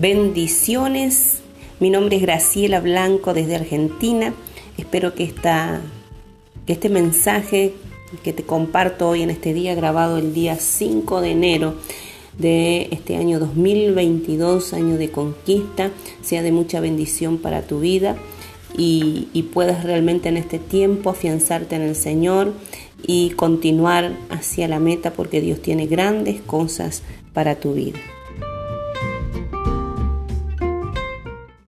Bendiciones. Mi nombre es Graciela Blanco desde Argentina. Espero que, esta, que este mensaje que te comparto hoy en este día, grabado el día 5 de enero de este año 2022, año de conquista, sea de mucha bendición para tu vida y puedas realmente en este tiempo afianzarte en el Señor y continuar hacia la meta porque Dios tiene grandes cosas para tu vida.